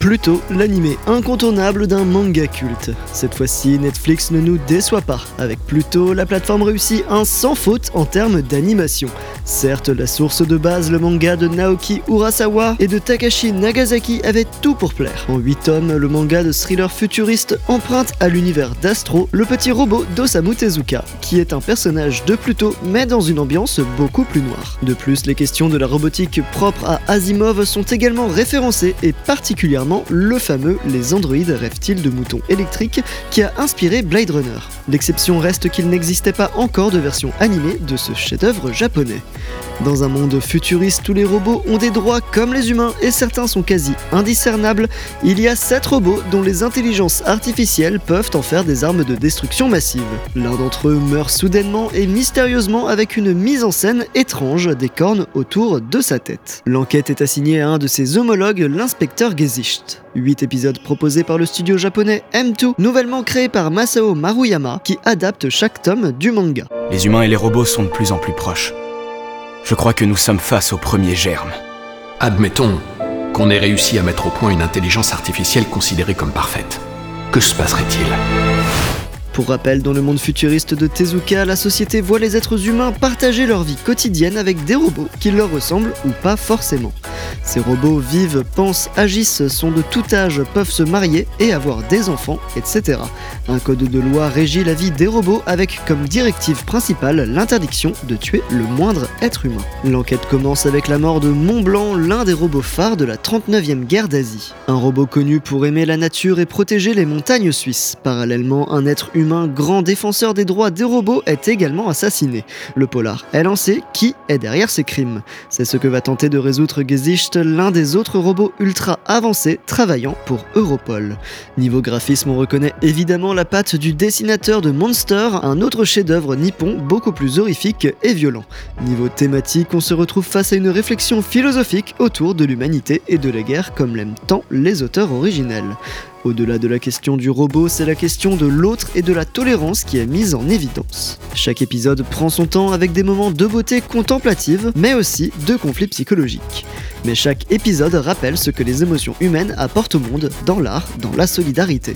Plutôt l'animé incontournable d'un manga culte. Cette fois-ci, Netflix ne nous déçoit pas. Avec Pluto, la plateforme réussit un sans faute en termes d'animation. Certes, la source de base, le manga de Naoki Urasawa et de Takashi Nagasaki avait tout pour plaire. En 8 tomes, le manga de thriller futuriste emprunte à l'univers d'Astro le petit robot d'Osamu Tezuka, qui est un personnage de Pluto mais dans une ambiance beaucoup plus noire. De plus, les questions de la robotique propre à Asimov sont également référencées et particulièrement le fameux Les androïdes rêvent-ils de moutons électriques qui a inspiré Blade Runner. L'exception reste qu'il n'existait pas encore de version animée de ce chef-d'œuvre japonais. Dans un monde futuriste, tous les robots ont des droits comme les humains et certains sont quasi indiscernables. Il y a 7 robots dont les intelligences artificielles peuvent en faire des armes de destruction massive. L'un d'entre eux meurt soudainement et mystérieusement avec une mise en scène étrange des cornes autour de sa tête. L'enquête est assignée à un de ses homologues, l'inspecteur Gesicht. 8 épisodes proposés par le studio japonais M2, nouvellement créé par Masao Maruyama, qui adapte chaque tome du manga. Les humains et les robots sont de plus en plus proches. Je crois que nous sommes face au premier germe. Admettons qu'on ait réussi à mettre au point une intelligence artificielle considérée comme parfaite. Que se passerait-il? Pour rappel, dans le monde futuriste de Tezuka, la société voit les êtres humains partager leur vie quotidienne avec des robots qui leur ressemblent ou pas forcément. Ces robots vivent, pensent, agissent, sont de tout âge, peuvent se marier et avoir des enfants, etc. Un code de loi régit la vie des robots avec comme directive principale l'interdiction de tuer le moindre être humain. L'enquête commence avec la mort de Mont Blanc, l'un des robots phares de la 39e guerre d'Asie. Un robot connu pour aimer la nature et protéger les montagnes suisses. Parallèlement, un être grand défenseur des droits des robots est également assassiné. Le polar est lancé, qui est derrière ces crimes? C'est ce que va tenter de résoudre Gezi l'un des autres robots ultra avancés travaillant pour Europol. Niveau graphisme, on reconnaît évidemment la patte du dessinateur de Monster, un autre chef-d'œuvre nippon beaucoup plus horrifique et violent. Niveau thématique, on se retrouve face à une réflexion philosophique autour de l'humanité et de la guerre comme l'aiment tant les auteurs originels. Au-delà de la question du robot, c'est la question de l'autre et de la tolérance qui est mise en évidence. Chaque épisode prend son temps avec des moments de beauté contemplative, mais aussi de conflits psychologiques. Mais chaque épisode rappelle ce que les émotions humaines apportent au monde, dans l'art, dans la solidarité.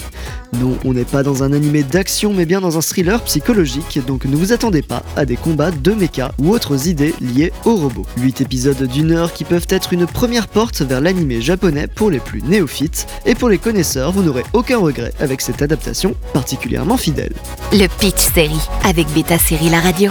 Non, on n'est pas dans un animé d'action, mais bien dans un thriller psychologique, donc ne vous attendez pas à des combats de mecha ou autres idées liées aux robots. 8 épisodes d'une heure qui peuvent être une première porte vers l'animé japonais pour les plus néophytes, et pour les connaisseurs, vous n'aurez aucun regret avec cette adaptation particulièrement fidèle. Le Pitch Série avec Beta Série La Radio.